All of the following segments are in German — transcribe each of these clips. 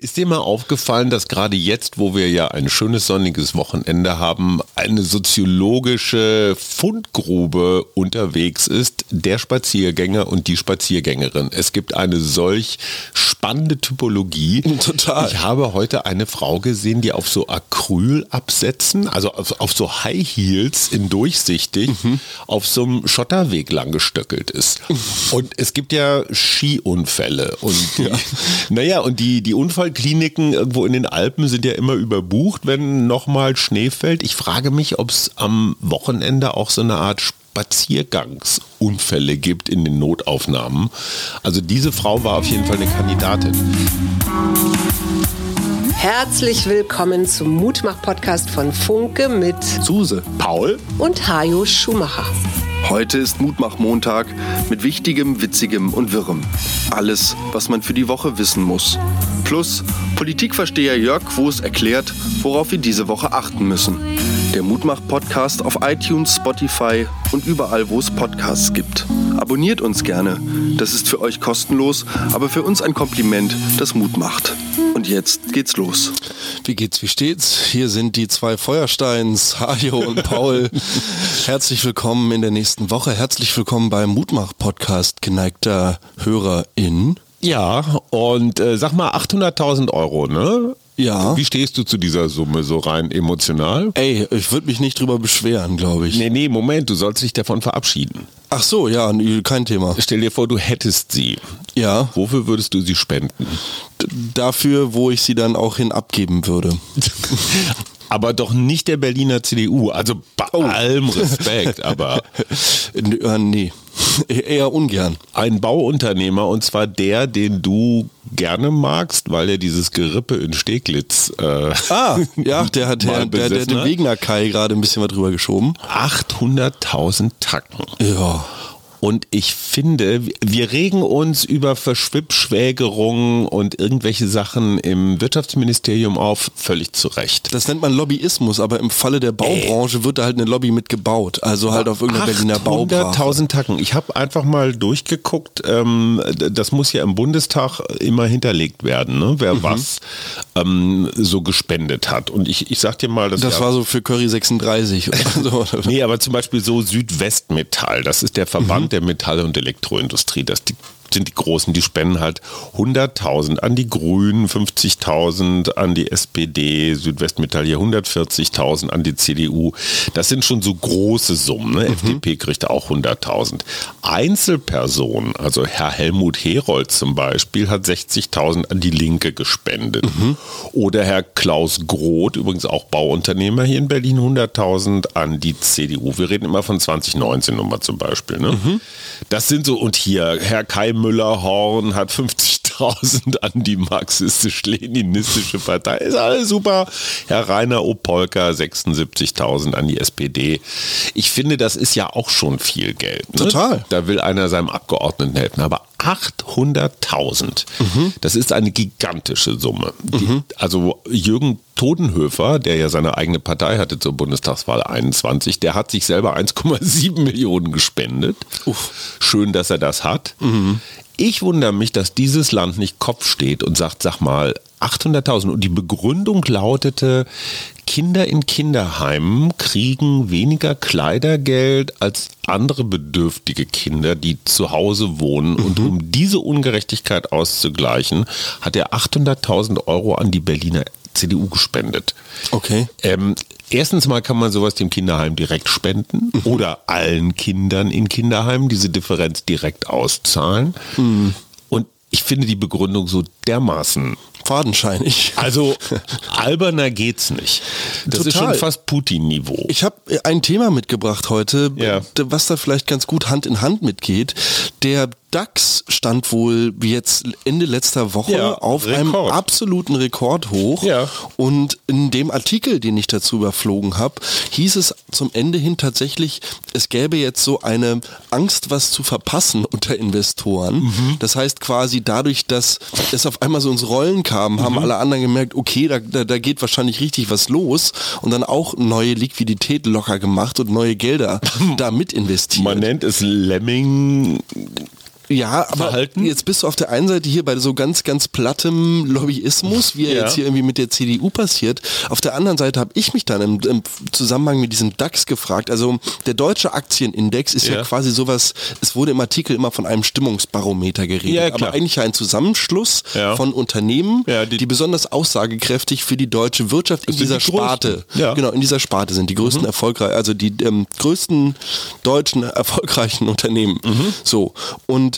Ist dir mal aufgefallen, dass gerade jetzt, wo wir ja ein schönes sonniges Wochenende haben, eine soziologische Fundgrube unterwegs ist, der Spaziergänger und die Spaziergängerin. Es gibt eine solch spannende Typologie. Total. Ich habe heute eine Frau gesehen, die auf so Acrylabsätzen, also auf, auf, so High Heels in durchsichtig, mhm. auf so einem Schotterweg lang gestöckelt ist. Und es gibt ja Skiunfälle und ja. naja, und die, die Unfall Kliniken irgendwo in den Alpen sind ja immer überbucht, wenn nochmal Schnee fällt. Ich frage mich, ob es am Wochenende auch so eine Art Spaziergangsunfälle gibt in den Notaufnahmen. Also diese Frau war auf jeden Fall eine Kandidatin. Herzlich willkommen zum Mutmach-Podcast von Funke mit Suse, Paul und Hajo Schumacher. Heute ist Mutmach-Montag mit Wichtigem, Witzigem und Wirrem. Alles, was man für die Woche wissen muss. Plus Politikversteher Jörg Quos erklärt, worauf wir diese Woche achten müssen. Der Mutmach-Podcast auf iTunes, Spotify und überall, wo es Podcasts gibt. Abonniert uns gerne. Das ist für euch kostenlos, aber für uns ein Kompliment, das Mut macht. Und jetzt geht's los. Wie geht's, wie steht's? Hier sind die zwei Feuersteins, Hajo und Paul. Herzlich willkommen in der nächsten Woche. Herzlich willkommen beim Mutmach-Podcast, geneigter HörerIn. Ja, und äh, sag mal 800.000 Euro, ne? Ja. Wie stehst du zu dieser Summe so rein emotional? Ey, ich würde mich nicht drüber beschweren, glaube ich. Nee, nee, Moment, du sollst dich davon verabschieden. Ach so, ja, kein Thema. Stell dir vor, du hättest sie. Ja. Wofür würdest du sie spenden? D dafür, wo ich sie dann auch hin abgeben würde. aber doch nicht der Berliner CDU. Also bei oh. allem Respekt, aber. Äh, nee. Eher ungern. Ein Bauunternehmer und zwar der, den du gerne magst, weil er dieses Gerippe in Steglitz. Äh, ah, ja, der hat der, der, der, der Wegner Kai gerade ein bisschen was drüber geschoben. 800.000 Tacken. Ja. Und ich finde, wir regen uns über Verschwippschwägerungen und irgendwelche Sachen im Wirtschaftsministerium auf, völlig zu Recht. Das nennt man Lobbyismus, aber im Falle der Baubranche Ey. wird da halt eine Lobby mitgebaut. Also halt auf irgendeiner Berliner Baubrache. 100.000 Tacken. Ich habe einfach mal durchgeguckt, ähm, das muss ja im Bundestag immer hinterlegt werden, ne? wer mhm. was ähm, so gespendet hat. Und ich, ich sag dir mal, das, das war so für Curry 36 oder so. nee, aber zum Beispiel so Südwestmetall, das ist der Verband mhm. Der Metall- und Elektroindustrie. Das die sind die Großen, die spenden halt 100.000 an die Grünen, 50.000 an die SPD, Südwestmetall hier 140.000 an die CDU. Das sind schon so große Summen. Ne? Mhm. FDP kriegt auch 100.000. Einzelpersonen, also Herr Helmut Herold zum Beispiel, hat 60.000 an die Linke gespendet. Mhm. Oder Herr Klaus Groth, übrigens auch Bauunternehmer hier in Berlin, 100.000 an die CDU. Wir reden immer von 2019 Nummer zum Beispiel. Ne? Mhm. Das sind so, und hier Herr Kai Müller-Horn hat 50.000 an die marxistisch-leninistische Partei. Ist alles super. Herr Rainer Opolka 76.000 an die SPD. Ich finde, das ist ja auch schon viel Geld. Ne? Total. Da will einer seinem Abgeordneten helfen. Aber 800.000. Mhm. Das ist eine gigantische Summe. Die, mhm. also Jürgen Todenhöfer, der ja seine eigene Partei hatte zur Bundestagswahl 21, der hat sich selber 1,7 Millionen gespendet. Uff. Schön, dass er das hat. Mhm. Ich wundere mich, dass dieses Land nicht Kopf steht und sagt, sag mal, 800.000. Und die Begründung lautete, Kinder in Kinderheimen kriegen weniger Kleidergeld als andere bedürftige Kinder, die zu Hause wohnen. Mhm. Und um diese Ungerechtigkeit auszugleichen, hat er 800.000 Euro an die Berliner CDU gespendet. Okay. Ähm, erstens mal kann man sowas dem Kinderheim direkt spenden mhm. oder allen Kindern in Kinderheimen diese Differenz direkt auszahlen. Mhm. Und ich finde die Begründung so dermaßen fadenscheinig. Also alberner geht's nicht. Das Total. ist schon fast Putin-Niveau. Ich habe ein Thema mitgebracht heute, ja. was da vielleicht ganz gut Hand in Hand mitgeht. Der DAX stand wohl jetzt Ende letzter Woche ja, auf Rekord. einem absoluten Rekord hoch. Ja. Und in dem Artikel, den ich dazu überflogen habe, hieß es zum Ende hin tatsächlich, es gäbe jetzt so eine Angst, was zu verpassen unter Investoren. Mhm. Das heißt quasi dadurch, dass es auf einmal so ins Rollen kam, haben mhm. alle anderen gemerkt, okay, da, da, da geht wahrscheinlich richtig was los und dann auch neue Liquidität locker gemacht und neue Gelder da mit investiert. Man nennt es Lemming Ja, aber Verhalten? jetzt bist du auf der einen Seite hier bei so ganz, ganz plattem Lobbyismus, wie er Ja. jetzt hier irgendwie mit der CDU passiert. Auf der anderen Seite habe ich mich dann im, im Zusammenhang mit diesem DAX gefragt. Also der deutsche Aktienindex ist ja, Ja. quasi sowas, es wurde im Artikel immer von einem Stimmungsbarometer geredet, Ja, aber eigentlich ein Zusammenschluss von Unternehmen, die, die- besonders aussagekräftig für die deutsche Wirtschaft in dieser die. Sparte, Ja. genau, in dieser Sparte sind die größten erfolgreich, also die ähm, größten deutschen erfolgreichen Unternehmen. So. Und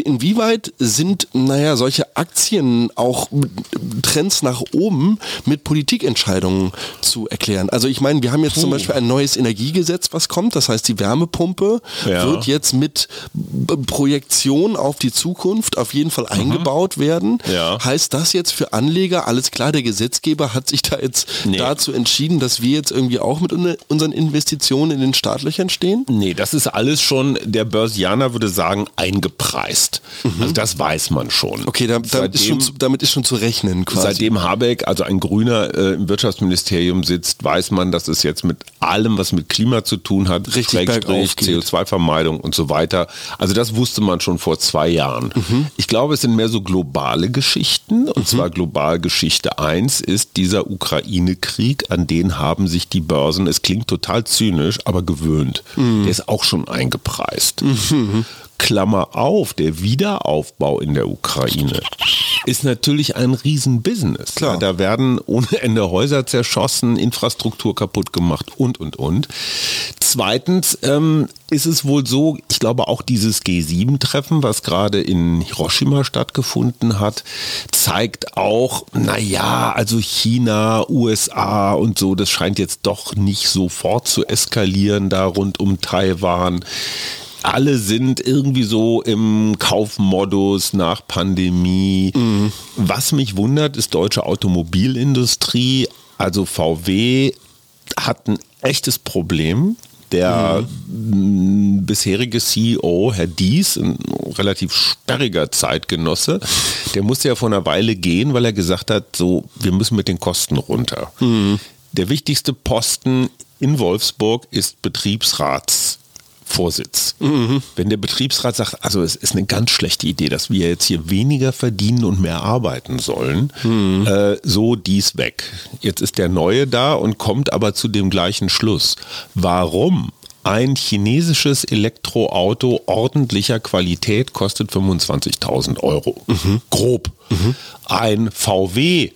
inwieweit sind, naja, solche Aktien auch Trends nach oben mit Politikentscheidungen zu erklären? Also ich meine, wir haben jetzt zum Beispiel ein neues Energiegesetz, was kommt. Das heißt, die Wärmepumpe Ja. wird jetzt mit Projektion auf die Zukunft auf jeden Fall eingebaut werden. Ja. Heißt das jetzt für Anleger, alles klar, der Gesetzgeber hat sich da jetzt Nee. dazu entschieden, dass wir jetzt irgendwie auch mit un- unseren Investitionen in den Startlöchern stehen? Nee, das ist alles schon, der Börsianer würde sagen, eingepreist. Also das weiß man schon. Mhm. Okay, da, damit, ist schon zu, damit ist schon zu rechnen quasi. Seitdem Habeck, also ein Grüner, äh, im Wirtschaftsministerium sitzt, weiß man, dass es jetzt mit allem, was mit Klima zu tun hat, Richtig Schrägstrich, bergauf geht. CO2-Vermeidung und so weiter. Also das wusste man schon vor zwei Jahren. Mhm. Ich glaube, es sind mehr so globale Geschichten. Und zwar global Geschichte 1 ist dieser Ukraine-Krieg, an den haben sich die Börsen, es klingt total zynisch, aber gewöhnt. Mhm. Der ist auch schon eingepreist. Klammer auf, der Wiederaufbau in der Ukraine ist natürlich ein Riesenbusiness. Klar. Da werden ohne Ende Häuser zerschossen, Infrastruktur kaputt gemacht und, und, und. Zweitens ähm, ist es wohl so, ich glaube auch dieses G7-Treffen, was gerade in Hiroshima stattgefunden hat, zeigt auch, naja, also China, USA und so, das scheint jetzt doch nicht sofort zu eskalieren da rund um Taiwan alle sind irgendwie so im Kaufmodus nach Pandemie. Was mich wundert, ist deutsche Automobilindustrie. Also VW hat ein echtes Problem. Der m, bisherige CEO, Herr Dies, ein relativ sperriger Zeitgenosse, der musste ja vor einer Weile gehen, weil er gesagt hat, so, wir müssen mit den Kosten runter. Der wichtigste Posten in Wolfsburg ist Betriebsrats. Vorsitz. Wenn der Betriebsrat sagt, also es ist eine ganz schlechte Idee, dass wir jetzt hier weniger verdienen und mehr arbeiten sollen, äh, so dies weg. Jetzt ist der Neue da und kommt aber zu dem gleichen Schluss. Warum? Ein chinesisches Elektroauto ordentlicher Qualität kostet 25.000 Euro. Grob. Ein VW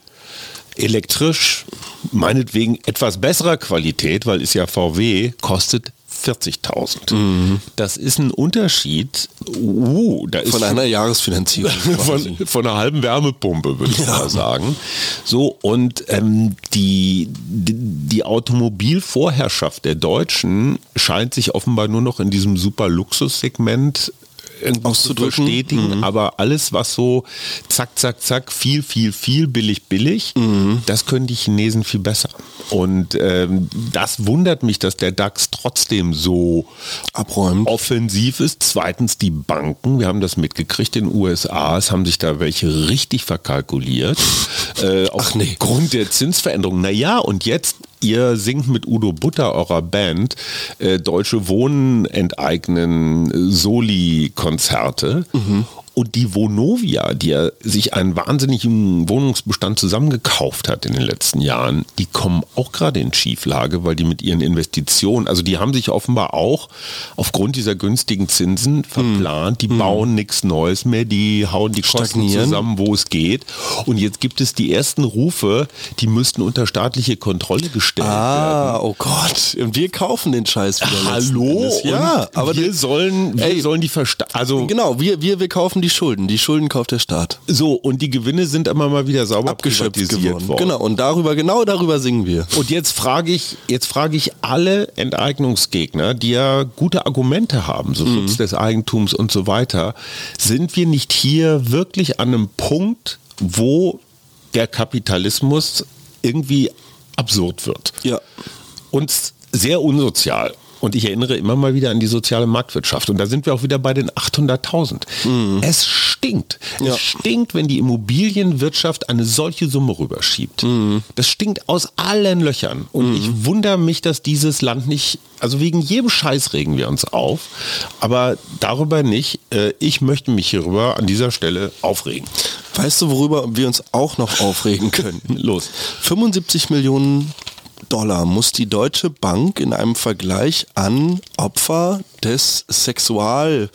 elektrisch, meinetwegen etwas besserer Qualität, weil ist ja VW, kostet 40.000. Das ist ein Unterschied. Uh, da ist Von einer Jahresfinanzierung. von, von einer halben Wärmepumpe, würde ich mal sagen. So, und ähm, die, die, die Automobilvorherrschaft der Deutschen scheint sich offenbar nur noch in diesem super Luxussegment irgendwie zu Auszudrücken. bestätigen, aber alles, was so zack, zack, zack, viel, viel, viel, billig, billig, das können die Chinesen viel besser. Und ähm, das wundert mich, dass der DAX trotzdem so Abräumt. offensiv ist. Zweitens die Banken. Wir haben das mitgekriegt in den USA. Es haben sich da welche richtig verkalkuliert. äh, aufgrund der Zinsveränderung. Naja, und jetzt, ihr singt mit Udo Butter, eurer Band, äh, Deutsche Wohnen enteignen äh, Soli-Konzerte. Und die Vonovia, die ja sich einen wahnsinnigen Wohnungsbestand zusammengekauft hat in den letzten Jahren, die kommen auch gerade in Schieflage, weil die mit ihren Investitionen, also die haben sich offenbar auch aufgrund dieser günstigen Zinsen verplant, die bauen nichts Neues mehr, die hauen die Kosten Stagnieren. zusammen, wo es geht. Und jetzt gibt es die ersten Rufe, die müssten unter staatliche Kontrolle gestellt werden. Ah, oh Gott. Und wir kaufen den Scheiß wieder. Hallo? Ja, aber wir sollen, wir Ey. sollen die versta also Genau, wir, wir, wir kaufen die Schulden. Die Schulden kauft der Staat. so und die Gewinne sind immer mal wieder sauber Abgeschöpft geworden. worden. Genau, und darüber, genau darüber singen wir. Und jetzt frage ich, jetzt frage ich alle Enteignungsgegner, die ja gute Argumente haben, so Mhm. Schutz des Eigentums und so weiter, sind wir nicht hier wirklich an einem Punkt, wo der Kapitalismus irgendwie absurd wird? Ja. und sehr unsozial. Und ich erinnere immer mal wieder an die soziale Marktwirtschaft. Und da sind wir auch wieder bei den 800.000. Mhm. Es stinkt. Ja. Es stinkt, wenn die Immobilienwirtschaft eine solche Summe rüberschiebt. Mhm. Das stinkt aus allen Löchern. Und mhm. ich wundere mich, dass dieses Land nicht, also wegen jedem Scheiß regen wir uns auf, aber darüber nicht. Äh, ich möchte mich hierüber an dieser Stelle aufregen. Weißt du, worüber wir uns auch noch aufregen können? Los. 75 Millionen Dollar. Muss die Deutsche Bank in einem Vergleich an Opfer des Sexual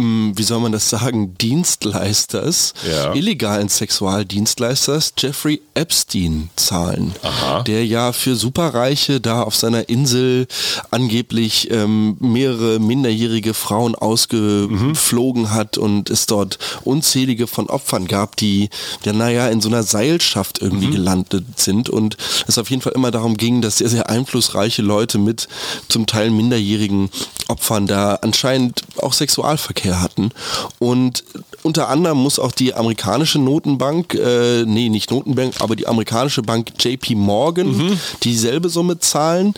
hm, wie soll man das sagen, Dienstleisters, ja. illegalen Sexualdienstleisters Jeffrey Epstein zahlen, Aha. der ja für Superreiche da auf seiner Insel angeblich ähm, mehrere minderjährige Frauen ausgeflogen mhm. hat und es dort unzählige von Opfern gab, die ja naja in so einer Seilschaft irgendwie mhm. gelandet sind und es auf jeden Fall immer darum ging, dass sehr, sehr einflussreiche Leute mit zum Teil minderjährigen Opfern da anscheinend auch Sexualverkehr hatten. Und unter anderem muss auch die amerikanische Notenbank, äh, nee, nicht Notenbank, aber die amerikanische Bank JP Morgan mhm. dieselbe Summe zahlen.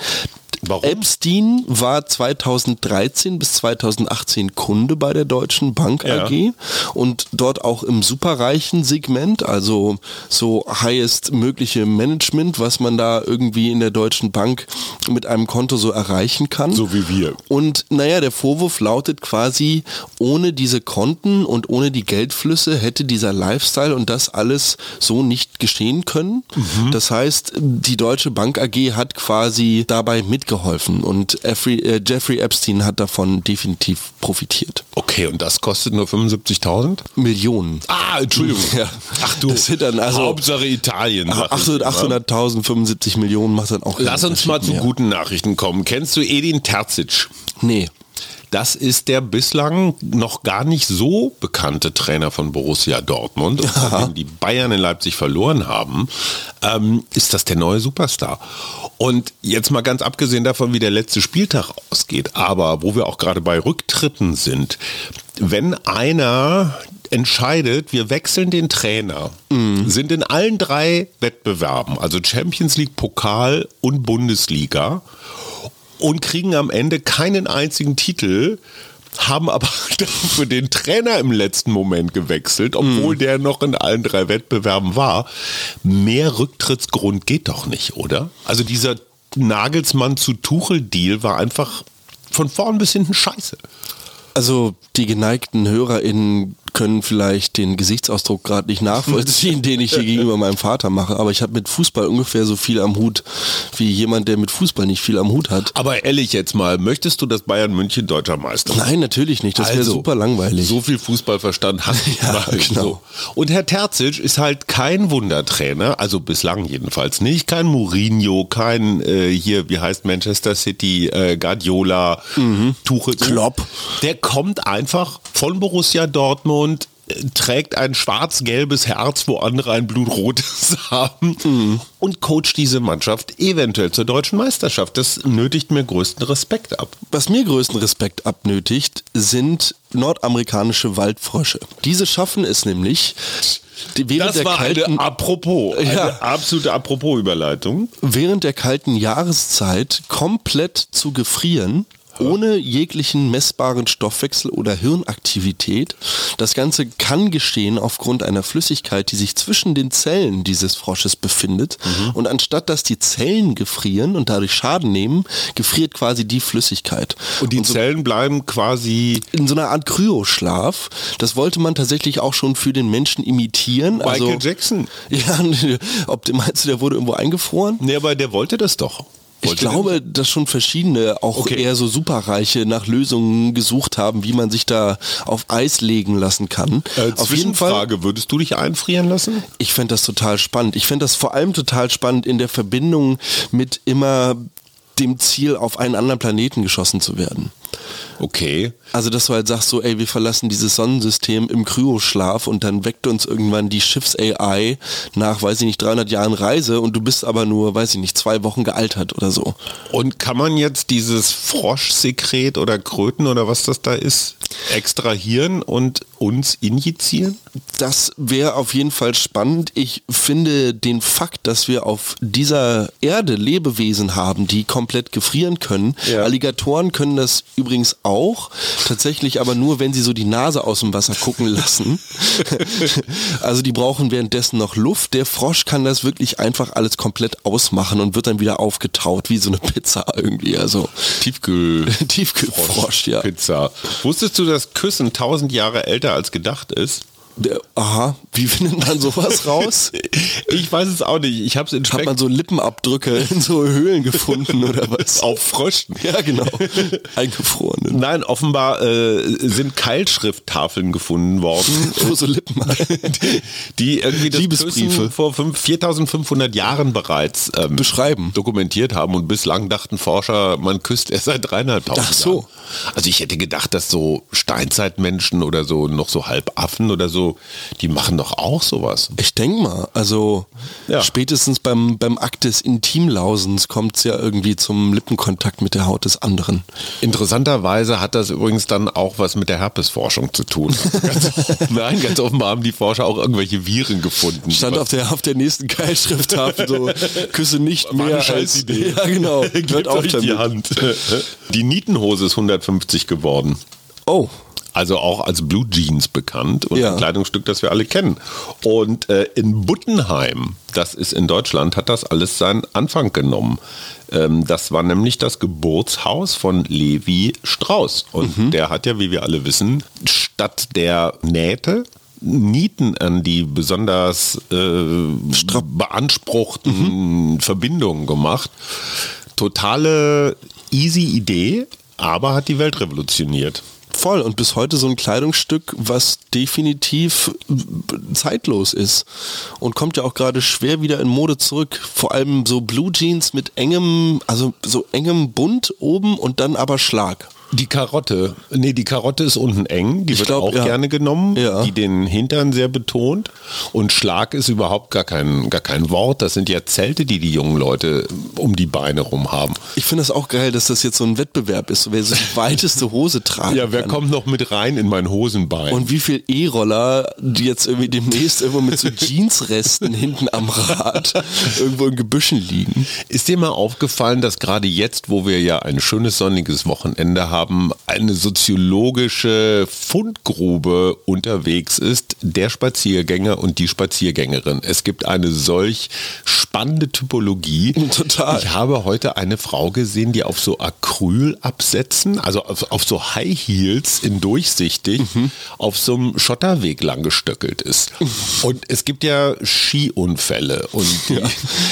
Warum? Epstein war 2013 bis 2018 Kunde bei der Deutschen Bank AG ja. und dort auch im superreichen Segment, also so highest mögliche Management, was man da irgendwie in der Deutschen Bank mit einem Konto so erreichen kann. So wie wir. Und naja, der Vorwurf lautet quasi, ohne diese Konten und ohne die Geldflüsse hätte dieser Lifestyle und das alles so nicht geschehen können. Mhm. Das heißt, die Deutsche Bank AG hat quasi dabei mitgeholfen geholfen und Jeffrey, äh, Jeffrey Epstein hat davon definitiv profitiert. Okay, und das kostet nur 75.000? Millionen. Ah, Entschuldigung. Ja. Ach du, das sind dann also Hauptsache Italien. 800.000, 75 Millionen macht dann auch Lass uns mal zu guten Nachrichten kommen. Kennst du Edin Terzic? Nee. Das ist der bislang noch gar nicht so bekannte Trainer von Borussia Dortmund. Und nachdem die Bayern in Leipzig verloren haben, ähm, ist das der neue Superstar. Und jetzt mal ganz abgesehen davon, wie der letzte Spieltag ausgeht, aber wo wir auch gerade bei Rücktritten sind, wenn einer entscheidet, wir wechseln den Trainer, mhm. sind in allen drei Wettbewerben, also Champions League, Pokal und Bundesliga, und kriegen am Ende keinen einzigen Titel, haben aber für den Trainer im letzten Moment gewechselt, obwohl mm. der noch in allen drei Wettbewerben war. Mehr Rücktrittsgrund geht doch nicht, oder? Also dieser Nagelsmann zu Tuchel-Deal war einfach von vorn bis hinten scheiße. Also die geneigten HörerInnen können vielleicht den Gesichtsausdruck gerade nicht nachvollziehen, den ich hier gegenüber meinem Vater mache, aber ich habe mit Fußball ungefähr so viel am Hut wie jemand, der mit Fußball nicht viel am Hut hat. Aber ehrlich jetzt mal, möchtest du, dass Bayern München deutscher Meister Nein, natürlich nicht. Das wäre also, super langweilig. So viel Fußballverstand hast du ja, genau. So. Und Herr Terzic ist halt kein Wundertrainer, also bislang jedenfalls nicht, kein Mourinho, kein äh, hier, wie heißt Manchester City, äh, Guardiola, mhm. Tuchel. Klopp. Der kommt einfach von Borussia Dortmund und trägt ein schwarz-gelbes Herz, wo andere ein blutrotes haben mhm. und coacht diese Mannschaft eventuell zur deutschen Meisterschaft. Das nötigt mir größten Respekt ab. Was mir größten Respekt abnötigt, sind nordamerikanische Waldfrösche. Diese schaffen es nämlich, während das war kalten, eine Apropos, eine ja, absolute Apropos-Überleitung. Während der kalten Jahreszeit komplett zu gefrieren ohne jeglichen messbaren Stoffwechsel oder Hirnaktivität. Das Ganze kann geschehen aufgrund einer Flüssigkeit, die sich zwischen den Zellen dieses Frosches befindet. Mhm. Und anstatt dass die Zellen gefrieren und dadurch Schaden nehmen, gefriert quasi die Flüssigkeit. Und die und so Zellen bleiben quasi in so einer Art Kryoschlaf. Das wollte man tatsächlich auch schon für den Menschen imitieren. Michael also, Jackson. Ja, ob meinst du, der wurde irgendwo eingefroren? Nee, aber der wollte das doch. Ich glaube, dass schon verschiedene, auch okay. eher so Superreiche, nach Lösungen gesucht haben, wie man sich da auf Eis legen lassen kann. Äh, auf jeden Fall. würdest du dich einfrieren lassen? Ich fände das total spannend. Ich fände das vor allem total spannend in der Verbindung mit immer dem Ziel, auf einen anderen Planeten geschossen zu werden. Okay. Also, dass du halt sagst so, ey, wir verlassen dieses Sonnensystem im Kryoschlaf und dann weckt uns irgendwann die Schiffs-AI nach, weiß ich nicht, 300 Jahren Reise und du bist aber nur, weiß ich nicht, zwei Wochen gealtert oder so. Und kann man jetzt dieses Froschsekret oder Kröten oder was das da ist, extrahieren und uns injizieren? Das wäre auf jeden Fall spannend. Ich finde den Fakt, dass wir auf dieser Erde Lebewesen haben, die komplett gefrieren können. Ja. Alligatoren können das übrigens auch, tatsächlich aber nur, wenn sie so die Nase aus dem Wasser gucken lassen. also die brauchen währenddessen noch Luft. Der Frosch kann das wirklich einfach alles komplett ausmachen und wird dann wieder aufgetaut, wie so eine Pizza irgendwie. Also Tiefkühl. Tiefkühlfrosch, ja. Pizza. Wusstest du, dass Küssen tausend Jahre älter als gedacht ist? Aha, wie findet man sowas raus? Ich weiß es auch nicht. Ich habe es in Hat Speck man so Lippenabdrücke in so Höhlen gefunden oder was? auf Fröschen. Ja, genau. Eingefrorene. Nein, offenbar äh, sind Keilschrifttafeln gefunden worden, Wo so Lippen. die, die irgendwie das Liebesbriefe. Küssen vor fünf- 4500 Jahren bereits ähm, Beschreiben. dokumentiert haben und bislang dachten Forscher, man küsst erst seit dreieinhalbtausend Ach so. Jahren. Also ich hätte gedacht, dass so Steinzeitmenschen oder so noch so Halbaffen oder so, die machen doch auch sowas. Ich denke mal, also Ja. spätestens beim, beim Akt des Intimlausens kommt es ja irgendwie zum Lippenkontakt mit der Haut des anderen. Interessanterweise hat das übrigens dann auch was mit der Herpesforschung zu tun. ganz, nein, ganz offenbar haben die Forscher auch irgendwelche Viren gefunden. Stand auf der, auf der nächsten Keilschrifttafel so, küsse nicht mehr als... Ja, genau. Gebt auf die. Hand. Die Nietenhose ist 150 geworden. Oh, Also auch als Blue Jeans bekannt und Ja. ein Kleidungsstück, das wir alle kennen. Und äh, in Buttenheim, das ist in Deutschland, hat das alles seinen Anfang genommen. Ähm, das war nämlich das Geburtshaus von Levi Strauss. Und Mhm. der hat ja, wie wir alle wissen, statt der Nähte Nieten an die besonders äh, beanspruchten Mhm. Verbindungen gemacht. Totale easy Idee, aber hat die Welt revolutioniert. Voll. Und bis heute so ein Kleidungsstück, was definitiv zeitlos ist. Und kommt ja auch gerade schwer wieder in Mode zurück. Vor allem so Blue Jeans mit engem, also so engem Bund oben und dann aber Schlag. Die Karotte, nee, die Karotte ist unten eng, die Ich wird glaub, auch ja. gerne genommen, Ja. die den Hintern sehr betont. Und Schlag ist überhaupt gar kein, gar kein Wort. Das sind ja Zelte, die die jungen Leute um die Beine rum haben. Ich finde das auch geil, dass das jetzt so ein Wettbewerb ist, wer so die weiteste Hose tragen Ja, wer kann. kommt noch mit rein in mein Hosenbein? Und wie viel E-Roller, die jetzt irgendwie demnächst irgendwo mit so Jeansresten hinten am Rad irgendwo in Gebüschen liegen. Ist dir mal aufgefallen, dass gerade jetzt, wo wir ja ein schönes sonniges Wochenende haben, eine soziologische Fundgrube unterwegs ist, der Spaziergänger und die Spaziergängerin. Es gibt eine solch spannende Typologie. Total. Ich habe heute eine Frau gesehen, die auf so Acrylabsätzen, also auf, auf so High Heels in durchsichtig, auf so einem Schotterweg lang gestöckelt ist. Und es gibt ja Skiunfälle und die,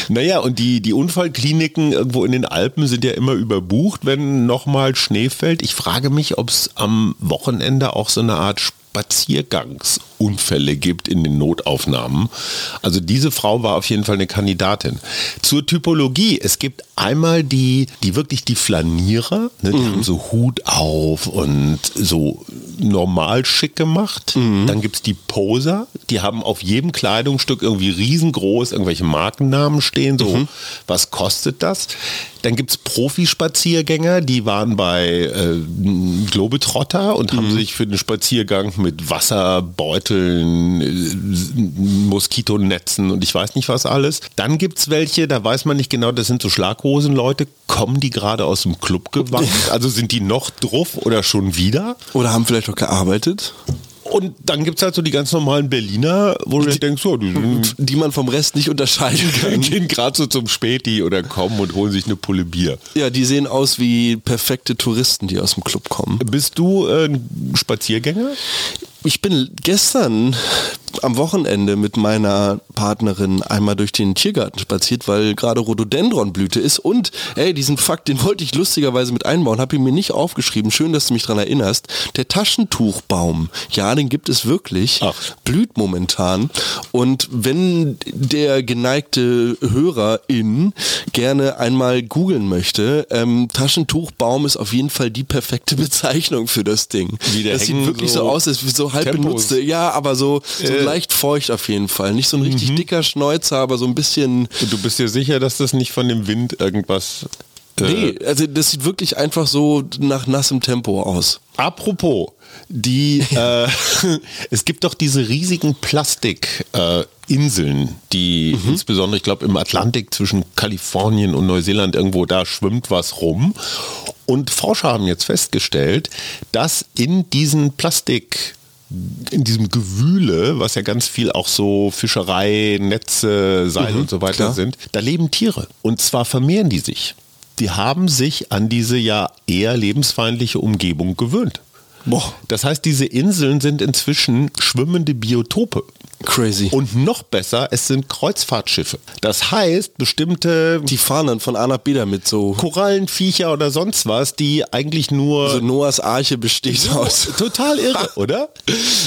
naja, und die, die Unfallkliniken irgendwo in den Alpen sind ja immer überbucht, wenn nochmal Schnee fällt. Ich frage mich, ob es am Wochenende auch so eine Art Spaziergangsunfälle gibt in den Notaufnahmen. Also diese Frau war auf jeden Fall eine Kandidatin. Zur Typologie, es gibt einmal die, die wirklich die Flanierer, ne, die haben so Hut auf und so normal schick gemacht. Dann gibt es die Poser, die haben auf jedem Kleidungsstück irgendwie riesengroß irgendwelche Markennamen stehen, so was kostet das? Dann gibt es Profispaziergänger, die waren bei äh, Globetrotter und haben sich für den Spaziergang mit Wasserbeuteln, äh, Moskitonetzen und ich weiß nicht was alles. Dann gibt es welche, da weiß man nicht genau, das sind so Schlaghosenleute. Kommen die gerade aus dem Club gewandt? Also sind die noch drauf oder schon wieder? Oder haben vielleicht auch gearbeitet, Und dann gibt es halt so die ganz normalen Berliner, wo du denkst, so, die sind die man vom Rest nicht unterscheiden kann. gehen gerade so zum Späti oder kommen und holen sich eine Pulle Bier. Ja, die sehen aus wie perfekte Touristen, die aus dem Club kommen. Bist du äh, ein Spaziergänger? Ich bin gestern am Wochenende mit meiner Partnerin einmal durch den Tiergarten spaziert, weil gerade Rhododendronblüte ist und ey, diesen Fakt, den wollte ich lustigerweise mit einbauen, habe ich mir nicht aufgeschrieben. Schön, dass du mich dran erinnerst. Der Taschentuchbaum, ja, den gibt es wirklich, Ach. blüht momentan und wenn der geneigte Hörerin gerne einmal googeln möchte, ähm, Taschentuchbaum ist auf jeden Fall die perfekte Bezeichnung für das Ding. Wie der das sieht wirklich so, so aus, als wie so halb Tempos. benutzte, ja, aber so, so Äh. leicht feucht auf jeden Fall. Nicht so ein richtig dicker Schnäuzer, aber so ein bisschen. Und du bist dir sicher, dass das nicht von dem Wind irgendwas Nee, also das sieht wirklich einfach so nach nassem Tempo aus. Apropos, die, äh, es gibt doch diese riesigen Plastikinseln, äh, die mhm. insbesondere, ich glaube, im Atlantik zwischen Kalifornien und Neuseeland irgendwo da schwimmt was rum. Und Forscher haben jetzt festgestellt, dass in diesen Plastik in diesem Gewühle, was ja ganz viel auch so Fischerei, Netze, Seil mhm, und so weiter klar. sind, da leben Tiere. Und zwar vermehren die sich. Die haben sich an diese ja eher lebensfeindliche Umgebung gewöhnt. Boah. Das heißt, diese Inseln sind inzwischen schwimmende Biotope. Crazy. Und noch besser, es sind Kreuzfahrtschiffe. Das heißt, bestimmte. Die fahren dann von A nach B damit so. Korallenviecher oder sonst was, die eigentlich nur. So Noahs Arche besteht so, aus. Total irre, oder?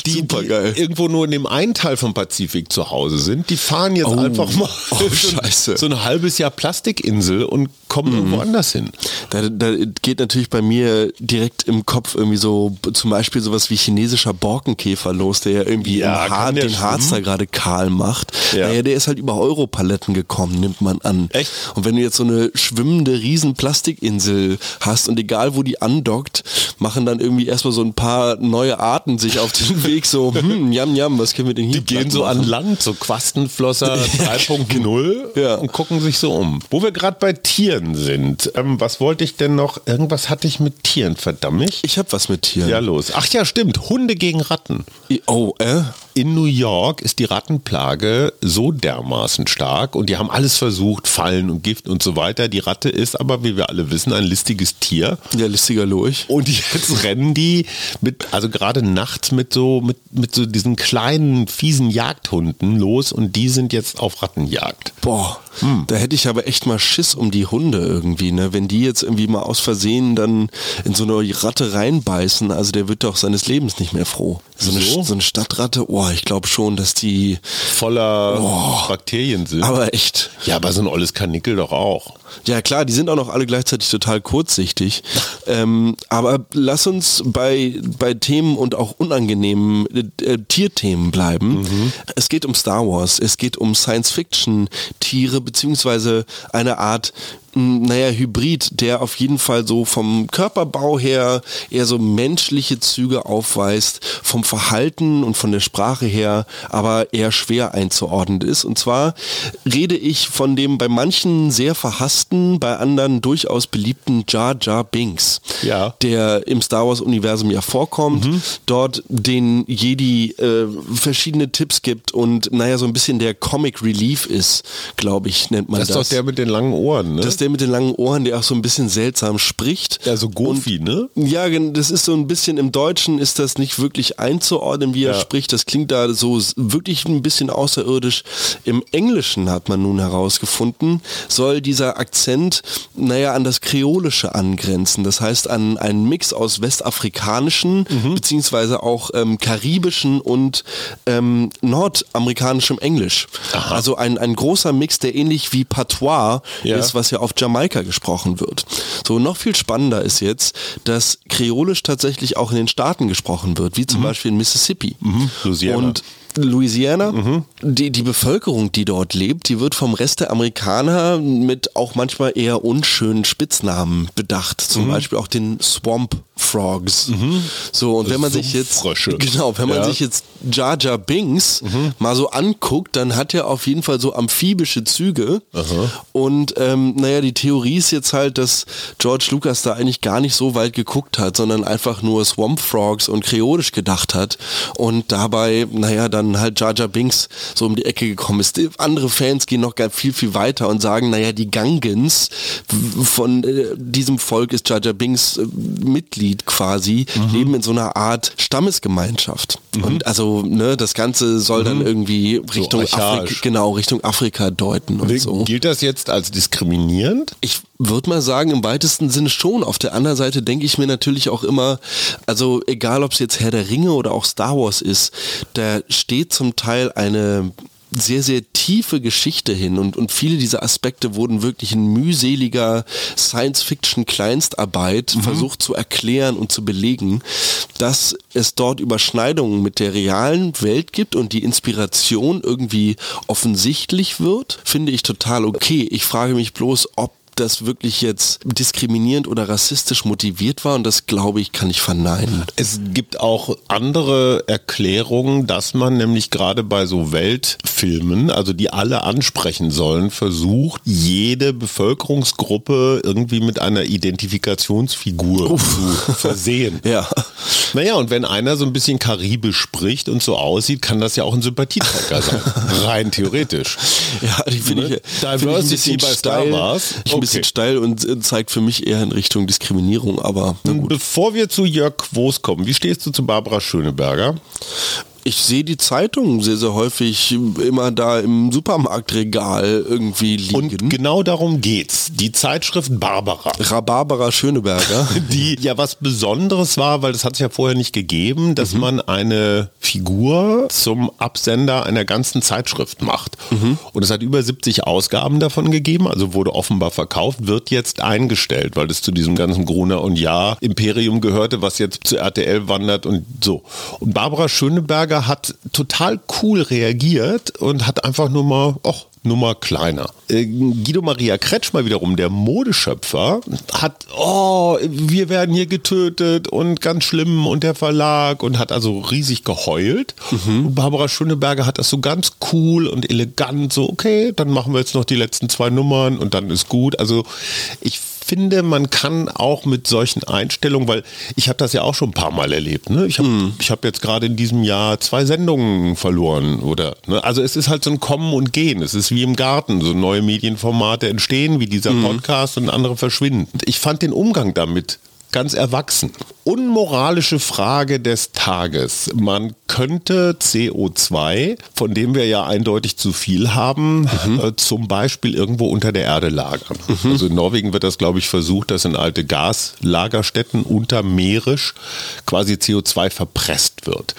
Die, Super geil. Irgendwo nur in dem einen Teil vom Pazifik zu Hause sind, die fahren jetzt oh. einfach mal oh, scheiße. so ein halbes Jahr Plastikinsel und kommen mhm. irgendwo anders hin. Da, da geht natürlich bei mir direkt im Kopf irgendwie so zum Beispiel sowas wie chinesischer Borkenkäfer los, der ja irgendwie ja, im Haar, den Harz Harz da gerade kahl macht. Ja. Naja, der ist halt über Europaletten gekommen, nimmt man an. Echt? Und wenn du jetzt so eine schwimmende riesen Plastikinsel hast und egal wo die andockt, machen dann irgendwie erstmal so ein paar neue Arten sich auf den Weg so, hm, jam, jam, was können wir denn hier Die gehen so machen? an Land, so Quastenflosser 3.0 ja. und gucken sich so um. Wo wir gerade bei Tieren sind, ähm, was wollte ich denn noch? Irgendwas hatte ich mit Tieren, verdammt. Ich habe was mit Tieren. Ja, los. Ach ja, stimmt. Hunde gegen Ratten. Oh, äh? In New York ist die Rattenplage so dermaßen stark und die haben alles versucht, Fallen und Gift und so weiter. Die Ratte ist aber, wie wir alle wissen, ein listiges Tier. Ja, listiger Lurch. Und jetzt rennen die mit, also gerade nachts mit so, mit, mit so diesen kleinen, fiesen Jagdhunden los und die sind jetzt auf Rattenjagd. Boah, hm. da hätte ich aber echt mal Schiss um die Hunde irgendwie, ne? Wenn die jetzt irgendwie mal aus Versehen dann in so eine Ratte reinbeißen, also der wird doch seines Lebens nicht mehr froh. So, so? Eine, so eine Stadtratte, oh, ich glaube schon, dass die voller oh, Bakterien sind. Aber echt. Ja, aber so ein olles Kanickel doch auch. Ja klar, die sind auch noch alle gleichzeitig total kurzsichtig. ähm, aber lass uns bei, bei Themen und auch unangenehmen äh, Tierthemen bleiben. Mhm. Es geht um Star Wars, es geht um Science-Fiction-Tiere, beziehungsweise eine Art naja, Hybrid, der auf jeden Fall so vom Körperbau her eher so menschliche Züge aufweist, vom Verhalten und von der Sprache her aber eher schwer einzuordnen ist. Und zwar rede ich von dem bei manchen sehr verhassten, bei anderen durchaus beliebten Jar Jar Binks, ja. der im Star Wars Universum ja vorkommt, mhm. dort den Jedi äh, verschiedene Tipps gibt und naja, so ein bisschen der Comic Relief ist, glaube ich, nennt man das. Das ist doch der mit den langen Ohren, ne? Das der mit den langen Ohren, der auch so ein bisschen seltsam spricht. Ja, so Goofy, ne? Ja, das ist so ein bisschen im Deutschen ist das nicht wirklich einzuordnen, wie er ja. spricht. Das klingt da so wirklich ein bisschen außerirdisch. Im Englischen hat man nun herausgefunden, soll dieser Akzent, naja, an das Kreolische angrenzen. Das heißt an einen Mix aus westafrikanischen, mhm. beziehungsweise auch ähm, karibischen und ähm, nordamerikanischem Englisch. Aha. Also ein, ein großer Mix, der ähnlich wie Patois ja. ist, was ja auf Jamaika gesprochen wird. So, noch viel spannender ist jetzt, dass Kreolisch tatsächlich auch in den Staaten gesprochen wird, wie zum mhm. Beispiel in Mississippi. Mhm. Und Louisiana. Mhm. Die, die Bevölkerung, die dort lebt, die wird vom Rest der Amerikaner mit auch manchmal eher unschönen Spitznamen bedacht. Zum mhm. Beispiel auch den Swamp Frogs. Mhm. So, und wenn man sich jetzt, genau, wenn man ja. sich jetzt Jar Jar Binks mhm. mal so anguckt, dann hat er auf jeden Fall so amphibische Züge. Aha. Und ähm, naja, die Theorie ist jetzt halt, dass George Lucas da eigentlich gar nicht so weit geguckt hat, sondern einfach nur Swamp Frogs und kreolisch gedacht hat und dabei, naja, dann dann halt Jar Jar Binks so um die Ecke gekommen ist. Andere Fans gehen noch viel, viel weiter und sagen, naja, die Gangans von äh, diesem Volk ist Jar Jar Binks äh, Mitglied quasi, mhm. leben in so einer Art Stammesgemeinschaft. Mhm. Und also, ne, das Ganze soll mhm. dann irgendwie Richtung so Afrika, genau, Richtung Afrika deuten und Wie, so. Gilt das jetzt als diskriminierend? Ich würde mal sagen, im weitesten Sinne schon. Auf der anderen Seite denke ich mir natürlich auch immer, also egal ob es jetzt Herr der Ringe oder auch Star Wars ist, da steht zum Teil eine sehr, sehr tiefe Geschichte hin und, und viele dieser Aspekte wurden wirklich in mühseliger Science-Fiction-Kleinstarbeit mhm. versucht zu erklären und zu belegen, dass es dort Überschneidungen mit der realen Welt gibt und die Inspiration irgendwie offensichtlich wird, finde ich total okay. Ich frage mich bloß, ob das wirklich jetzt diskriminierend oder rassistisch motiviert war und das glaube ich, kann ich verneinen. Es gibt auch andere Erklärungen, dass man nämlich gerade bei so Weltfilmen, also die alle ansprechen sollen, versucht, jede Bevölkerungsgruppe irgendwie mit einer Identifikationsfigur Uff. zu versehen. ja. Naja, und wenn einer so ein bisschen karibisch spricht und so aussieht, kann das ja auch ein Sympathieträger sein. Rein theoretisch. Ja, die finde Ne? ich, Diversity Find ich bei Star. Wars. Ich Okay. Bisschen steil und äh, zeigt für mich eher in Richtung Diskriminierung, aber. Bevor wir zu Jörg Quos kommen, wie stehst du zu Barbara Schöneberger? Ich sehe die Zeitungen sehr, sehr häufig immer da im Supermarktregal irgendwie liegen. Und genau darum geht's. Die Zeitschrift Barbara. Rhabarbera Schöneberger. die ja was Besonderes war, weil das hat es ja vorher nicht gegeben, dass man eine Figur zum Absender einer ganzen Zeitschrift macht. Und es hat über 70 Ausgaben davon gegeben, also wurde offenbar verkauft, wird jetzt eingestellt, weil es zu diesem ganzen Gruner und Ja Imperium gehörte, was jetzt zu RTL wandert und so. Und Barbara Schöneberger hat total cool reagiert und hat einfach nur mal, ach, Nummer kleiner. Äh, Guido Maria Kretschmer wiederum, der Modeschöpfer, hat, oh, wir werden hier getötet und ganz schlimm und der Verlag und hat also riesig geheult. Und Barbara Schöneberger hat das so ganz cool und elegant, so, okay, dann machen wir jetzt noch die letzten zwei Nummern und dann ist gut. Also ich finde, man kann auch mit solchen Einstellungen, weil ich habe das ja auch schon ein paar Mal erlebt. Ne? Ich habe ich hab jetzt gerade in diesem Jahr zwei Sendungen verloren. oder ne? Also es ist halt so ein Kommen und Gehen. Es ist wie im Garten. So neue Medienformate entstehen, wie dieser Podcast und andere verschwinden. Ich fand den Umgang damit ganz erwachsen. Unmoralische Frage des Tages. Man könnte CO2, von dem wir ja eindeutig zu viel haben, äh, zum Beispiel irgendwo unter der Erde lagern. Also in Norwegen wird das, glaube ich, versucht, dass in alte Gaslagerstätten untermeerisch quasi CO2 verpresst wird.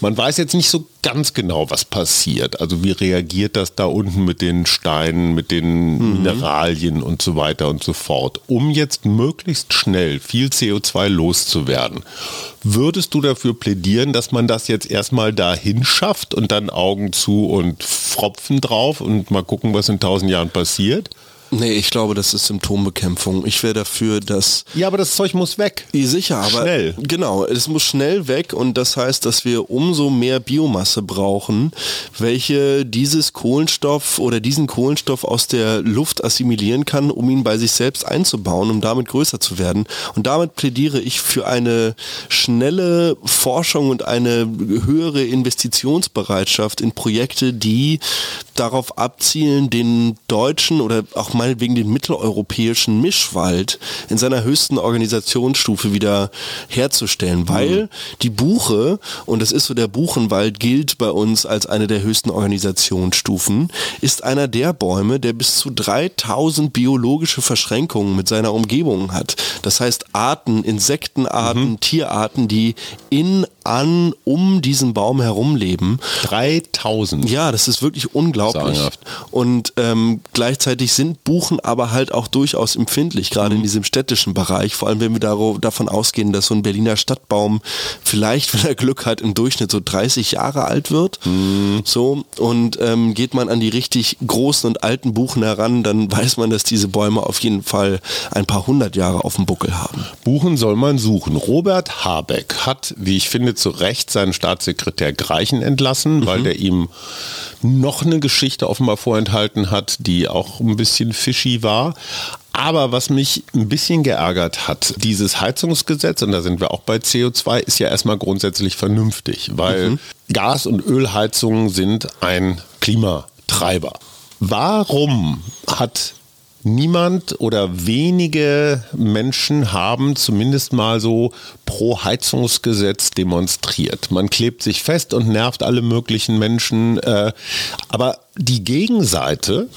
Man weiß jetzt nicht so ganz genau, was passiert. Also wie reagiert das da unten mit den Steinen, mit den Mineralien und so weiter und so fort. Um jetzt möglichst schnell viel CO2 loszuwerden, würdest du dafür plädieren, dass man das jetzt erstmal dahin schafft und dann Augen zu und Pfropfen drauf und mal gucken, was in tausend Jahren passiert? Nee, ich glaube, das ist Symptombekämpfung. Ich wäre dafür, dass Ja, aber das Zeug muss weg. Sicher, aber Schnell. genau, es muss schnell weg und das heißt, dass wir umso mehr Biomasse brauchen, welche dieses Kohlenstoff oder diesen Kohlenstoff aus der Luft assimilieren kann, um ihn bei sich selbst einzubauen, um damit größer zu werden. Und damit plädiere ich für eine schnelle Forschung und eine höhere Investitionsbereitschaft in Projekte, die darauf abzielen, den deutschen oder auch meinetwegen den mitteleuropäischen Mischwald in seiner höchsten Organisationsstufe wieder herzustellen, weil die Buche, und das ist so der Buchenwald, gilt bei uns als eine der höchsten Organisationsstufen, ist einer der Bäume, der bis zu 3000 biologische Verschränkungen mit seiner Umgebung hat. Das heißt Arten, Insektenarten, Tierarten, die in, an, um diesen Baum herum leben. 3000. Ja, das ist wirklich unglaublich. Sagenhaft. Und ähm, gleichzeitig sind Buchen aber halt auch durchaus empfindlich, gerade in diesem städtischen Bereich. Vor allem, wenn wir daro- davon ausgehen, dass so ein Berliner Stadtbaum vielleicht, wenn er Glück hat, im Durchschnitt so 30 Jahre alt wird. So und ähm, geht man an die richtig großen und alten Buchen heran, dann weiß man, dass diese Bäume auf jeden Fall ein paar hundert Jahre auf dem Buckel haben. Buchen soll man suchen. Robert Habeck hat, wie ich finde, zu Recht seinen Staatssekretär Greichen entlassen, weil der ihm noch eine Geschichte offenbar vorenthalten hat, die auch ein bisschen fishy war. Aber was mich ein bisschen geärgert hat, dieses Heizungsgesetz, und da sind wir auch bei CO2, ist ja erstmal grundsätzlich vernünftig, weil Gas- und Ölheizungen sind ein Klimatreiber. Warum hat niemand oder wenige Menschen haben zumindest mal so pro Heizungsgesetz demonstriert. Man klebt sich fest und nervt alle möglichen Menschen. Äh, aber die Gegenseite,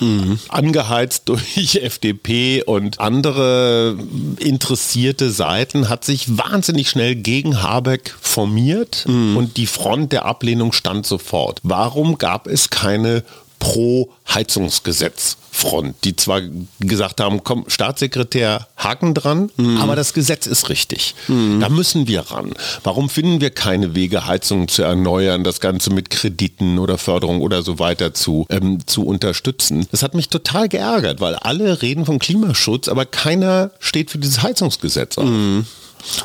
angeheizt durch FDP und andere interessierte Seiten, hat sich wahnsinnig schnell gegen Habeck formiert und die Front der Ablehnung stand sofort. Warum gab es keine pro Heizungsgesetz Front, die zwar gesagt haben, komm, Staatssekretär, Haken dran, mhm. aber das Gesetz ist richtig. Mhm. Da müssen wir ran. Warum finden wir keine Wege, Heizungen zu erneuern, das Ganze mit Krediten oder Förderung oder so weiter zu, ähm, zu unterstützen? Das hat mich total geärgert, weil alle reden von Klimaschutz, aber keiner steht für dieses Heizungsgesetz auf. Mhm.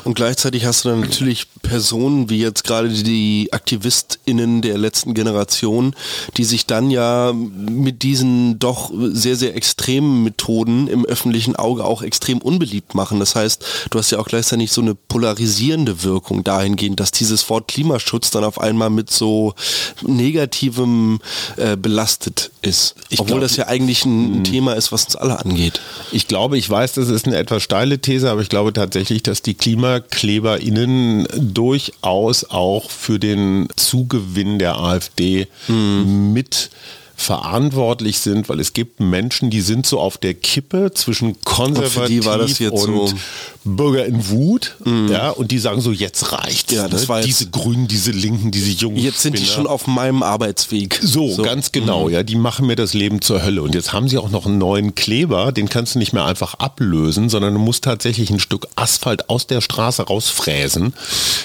Und gleichzeitig hast du dann natürlich Personen wie jetzt gerade die AktivistInnen der letzten Generation, die sich dann ja mit diesen doch sehr, sehr extremen Methoden im öffentlichen Auge auch extrem unbeliebt machen. Das heißt, du hast ja auch gleichzeitig so eine polarisierende Wirkung dahingehend, dass dieses Wort Klimaschutz dann auf einmal mit so negativem äh, belastet ist. Ich Obwohl glaub, das ja eigentlich ein, hm. Thema ist, was uns alle angeht. Ich glaube, ich weiß, das ist eine etwas steile These, aber ich glaube tatsächlich, dass die KlimakleberInnen durchaus auch für den Zugewinn der AfD mhm. mit verantwortlich sind, weil es gibt Menschen, die sind so auf der Kippe zwischen konservativ und, und so Bürger in Wut, mhm. ja, und die sagen so, jetzt reicht ja, das ne? war diese Grünen, diese Linken, diese Jungen. Jetzt sind Spinner. die schon auf meinem Arbeitsweg. So, so. ganz genau, mhm. ja, die machen mir das Leben zur Hölle. Und jetzt haben sie auch noch einen neuen Kleber, den kannst du nicht mehr einfach ablösen, sondern du musst tatsächlich ein Stück Asphalt aus der Straße rausfräsen.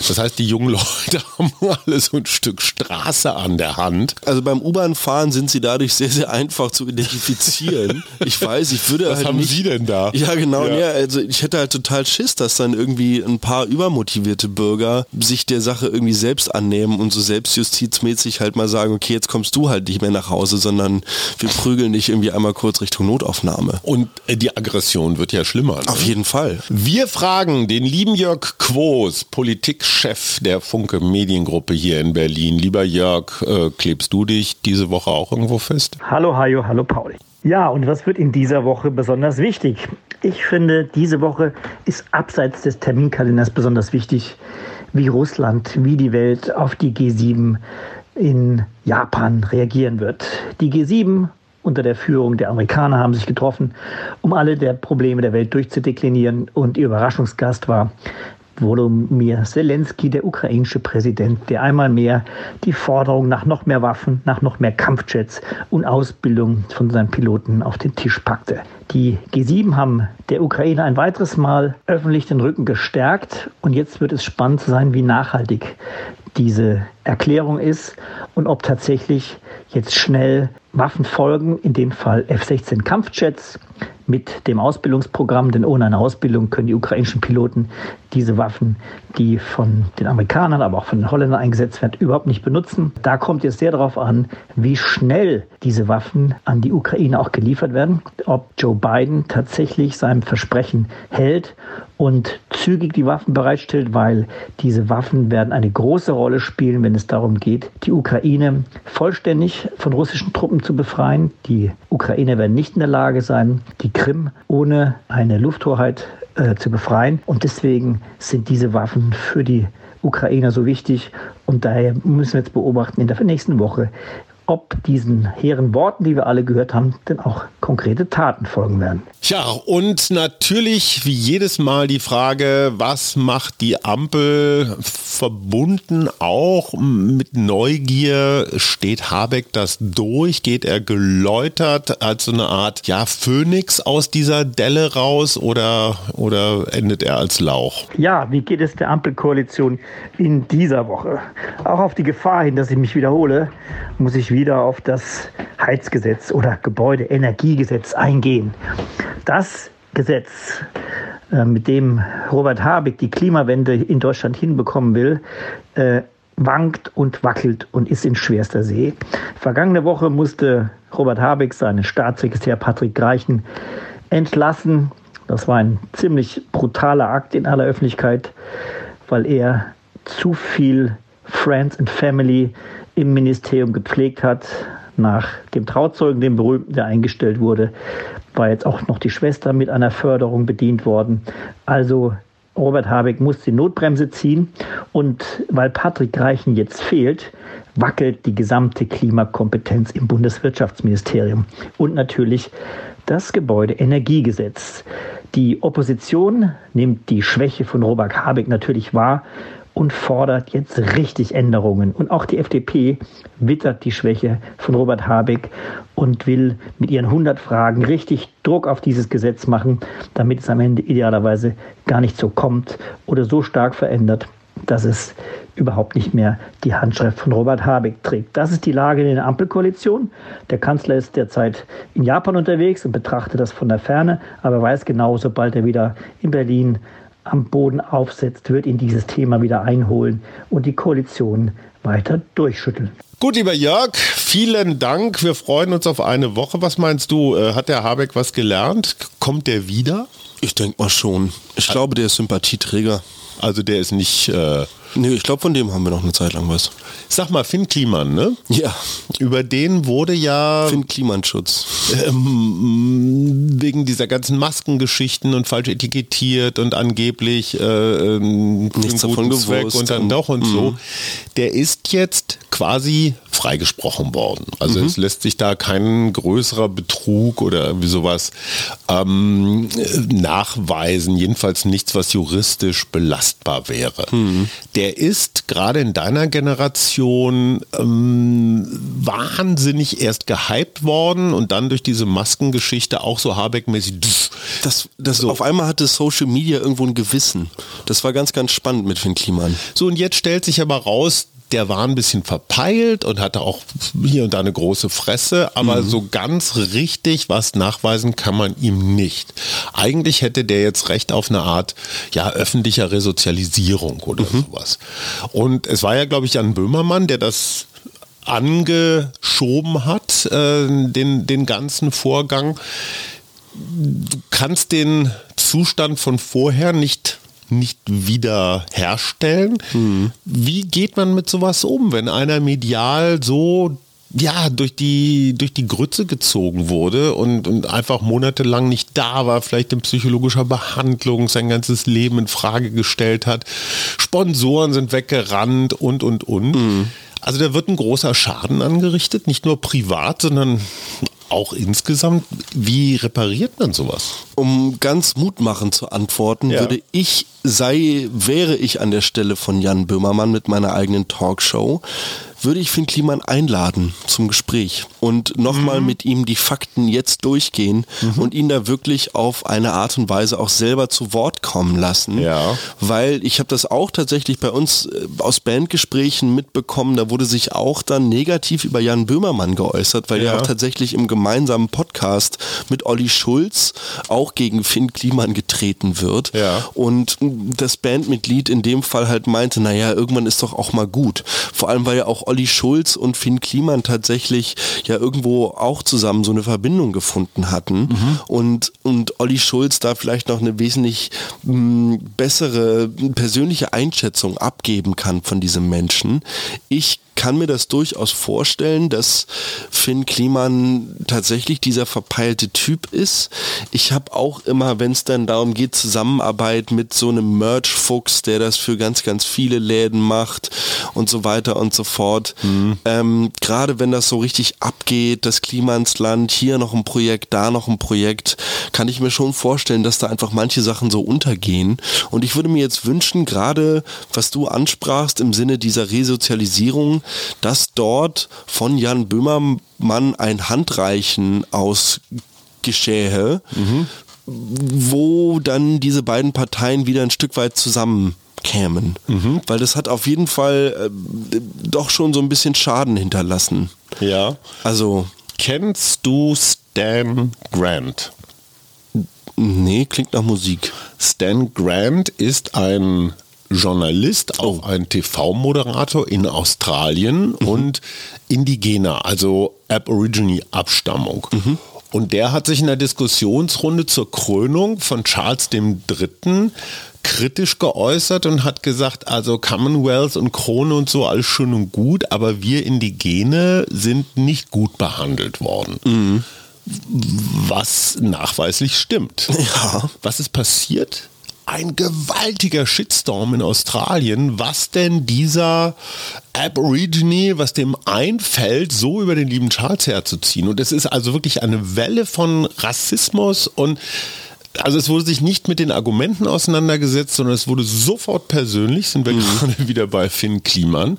Das heißt, die jungen Leute haben alle so ein Stück Straße an der Hand. Also beim U-Bahn-Fahren sind sie dadurch sehr, sehr einfach zu identifizieren. ich weiß, ich würde Was halt haben nicht, Sie denn da? Ja, genau, ja. ja. also ich hätte halt total Schiss, dass dann irgendwie ein paar übermotivierte Bürger sich der Sache irgendwie selbst annehmen und so selbstjustizmäßig halt mal sagen, okay, jetzt kommst du halt nicht mehr nach Hause, sondern wir prügeln dich irgendwie einmal kurz Richtung Notaufnahme. Und äh, die Aggression wird ja schlimmer. Ne? Auf jeden Fall. Wir fragen den lieben Jörg Quos, Politikchef der Funke Mediengruppe hier in Berlin. Lieber Jörg, äh, klebst du dich diese Woche auch irgendwo fest? Hallo Hajo, hallo Pauli. Ja, und was wird in dieser Woche besonders wichtig? Ich finde, diese Woche ist abseits des Terminkalenders besonders wichtig, wie Russland, wie die Welt auf die G7 in Japan reagieren wird. Die G7 unter der Führung der Amerikaner haben sich getroffen, um alle der Probleme der Welt durchzudeklinieren. Und ihr Überraschungsgast war Volodymyr Zelensky, der ukrainische Präsident, der einmal mehr die Forderung nach noch mehr Waffen, nach noch mehr Kampfjets und Ausbildung von seinen Piloten auf den Tisch packte. Die G7 haben der Ukraine ein weiteres Mal öffentlich den Rücken gestärkt und jetzt wird es spannend sein, wie nachhaltig diese Erklärung ist und ob tatsächlich jetzt schnell Waffen folgen, in dem Fall F-16 Kampfjets mit dem Ausbildungsprogramm, denn ohne eine Ausbildung können die ukrainischen Piloten diese Waffen, die von den Amerikanern, aber auch von den Holländern eingesetzt werden, überhaupt nicht benutzen. Da kommt es sehr darauf an, wie schnell diese Waffen an die Ukraine auch geliefert werden, ob Joe Biden tatsächlich seinem Versprechen hält und zügig die Waffen bereitstellt, weil diese Waffen werden eine große Rolle spielen, wenn es darum geht, die Ukraine vollständig von russischen Truppen zu befreien. Die Ukrainer werden nicht in der Lage sein, die Krim ohne eine Lufthoheit äh, zu befreien. Und deswegen sind diese Waffen für die Ukrainer so wichtig. Und daher müssen wir jetzt beobachten in der nächsten Woche, ob diesen hehren Worten, die wir alle gehört haben, denn auch konkrete Taten folgen werden. Tja, und natürlich wie jedes Mal die Frage, was macht die Ampel verbunden auch mit Neugier? Steht Habeck das durch? Geht er geläutert als so eine Art ja, Phönix aus dieser Delle raus oder, oder endet er als Lauch? Ja, wie geht es der Ampelkoalition in dieser Woche? Auch auf die Gefahr hin, dass ich mich wiederhole, muss ich wieder auf das Heizgesetz oder Gebäudeenergiegesetz eingehen. Das Gesetz, äh, mit dem Robert Habeck die Klimawende in Deutschland hinbekommen will, äh, wankt und wackelt und ist in schwerster See. Vergangene Woche musste Robert Habeck seinen Staatssekretär Patrick Greichen entlassen. Das war ein ziemlich brutaler Akt in aller Öffentlichkeit, weil er zu viel Friends and Family im Ministerium gepflegt hat. Nach dem Trauzeugen, dem berühmten, der eingestellt wurde, war jetzt auch noch die Schwester mit einer Förderung bedient worden. Also Robert Habeck muss die Notbremse ziehen und weil Patrick Reichen jetzt fehlt, wackelt die gesamte Klimakompetenz im Bundeswirtschaftsministerium und natürlich das Gebäudeenergiegesetz. Die Opposition nimmt die Schwäche von Robert Habeck natürlich wahr und fordert jetzt richtig Änderungen. Und auch die FDP wittert die Schwäche von Robert Habeck und will mit ihren 100 Fragen richtig Druck auf dieses Gesetz machen, damit es am Ende idealerweise gar nicht so kommt oder so stark verändert, dass es überhaupt nicht mehr die Handschrift von Robert Habeck trägt. Das ist die Lage in der Ampelkoalition. Der Kanzler ist derzeit in Japan unterwegs und betrachtet das von der Ferne, aber weiß genau, sobald er wieder in Berlin am Boden aufsetzt, wird ihn dieses Thema wieder einholen und die Koalition weiter durchschütteln. Gut, lieber Jörg, vielen Dank. Wir freuen uns auf eine Woche. Was meinst du? Äh, hat der Habeck was gelernt? Kommt der wieder? Ich denke mal schon. Ich glaube, der ist Sympathieträger. Also der ist nicht. Äh nee, ich glaube, von dem haben wir noch eine Zeit lang was. Sag mal, Finn Kliman, ne? Ja. Über den wurde ja. Finn Klimanschutz. Ähm, wegen dieser ganzen Maskengeschichten und falsch etikettiert und angeblich äh, ähm, nichts davon gewusst und dann doch und so. Mhm. Der ist jetzt quasi freigesprochen worden. Also mhm. es lässt sich da kein größerer Betrug oder irgendwie sowas ähm, nachweisen. Jedenfalls nichts, was juristisch belastbar wäre. Mhm. Der ist gerade in deiner Generation ähm, wahnsinnig erst gehypt worden und dann durch diese Maskengeschichte auch so Habeck-mäßig. Das, das so. Auf einmal hatte Social Media irgendwo ein Gewissen. Das war ganz, ganz spannend mit Finn Kliman. So, und jetzt stellt sich aber raus, der war ein bisschen verpeilt und hatte auch hier und da eine große Fresse, aber mhm. so ganz richtig was nachweisen kann man ihm nicht. Eigentlich hätte der jetzt recht auf eine Art ja öffentlicher Resozialisierung oder mhm. sowas. Und es war ja, glaube ich, Jan Böhmermann, der das angeschoben hat, äh, den, den ganzen Vorgang. Du kannst den Zustand von vorher nicht nicht wieder herstellen. Mhm. Wie geht man mit sowas um, wenn einer medial so ja, durch die, durch die Grütze gezogen wurde und, und einfach monatelang nicht da war, vielleicht in psychologischer Behandlung sein ganzes Leben in Frage gestellt hat. Sponsoren sind weggerannt und, und, und. Mhm. Also da wird ein großer Schaden angerichtet, nicht nur privat, sondern auch insgesamt. Wie repariert man sowas? Um ganz mutmachend zu antworten, ja. würde ich, sei, wäre ich an der Stelle von Jan Böhmermann mit meiner eigenen Talkshow, würde ich Finn Kliman einladen zum Gespräch und nochmal mhm. mit ihm die Fakten jetzt durchgehen mhm. und ihn da wirklich auf eine Art und Weise auch selber zu Wort kommen lassen. Ja. Weil ich habe das auch tatsächlich bei uns äh, aus Bandgesprächen mitbekommen, da wurde sich auch dann negativ über Jan Böhmermann geäußert, weil ja. er auch tatsächlich im gemeinsamen Podcast mit Olli Schulz auch gegen Finn Kliman getreten wird. Ja. Und das Bandmitglied in dem Fall halt meinte, naja, irgendwann ist doch auch mal gut. Vor allem, weil ja auch Olli Schulz und Finn Kliman tatsächlich ja irgendwo auch zusammen so eine Verbindung gefunden hatten mhm. und, und Olli Schulz da vielleicht noch eine wesentlich mh, hm, bessere persönliche Einschätzung abgeben kann von diesem Menschen. Ich kann mir das durchaus vorstellen, dass Finn Kliman tatsächlich dieser verpeilte Typ ist. Ich habe auch immer, wenn es dann darum geht, Zusammenarbeit mit so einem Merch-Fuchs, der das für ganz, ganz viele Läden macht und so weiter und so fort. Mhm. Ähm, Gerade wenn das so richtig abgeht, das Klimansland, hier noch ein Projekt, da noch ein Projekt, kann ich mir schon vorstellen, dass da einfach manche Sachen so untergehen. Und ich würde mir jetzt wünschen, gerade was du ansprachst im Sinne dieser Resozialisierung, dass dort von Jan Böhmermann ein Handreichen ausgeschähe, mhm. wo dann diese beiden Parteien wieder ein Stück weit zusammenkämen. Mhm. Weil das hat auf jeden Fall äh, doch schon so ein bisschen Schaden hinterlassen. Ja. Also. Kennst du Stan Grant? Nee, klingt nach Musik. Stan Grant ist ein Journalist, auch oh. ein TV-Moderator in Australien mhm. und Indigener, also Aborigine-Abstammung. Mhm. Und der hat sich in der Diskussionsrunde zur Krönung von Charles III. kritisch geäußert und hat gesagt, also Commonwealth und Krone und so alles schön und gut, aber wir Indigene sind nicht gut behandelt worden. Mhm. Was nachweislich stimmt. Ja. Was ist passiert? Ein gewaltiger Shitstorm in Australien, was denn dieser Aborigine, was dem einfällt, so über den lieben Charles herzuziehen. Und es ist also wirklich eine Welle von Rassismus und also es wurde sich nicht mit den Argumenten auseinandergesetzt, sondern es wurde sofort persönlich, sind wir mhm. gerade wieder bei Finn Kliman.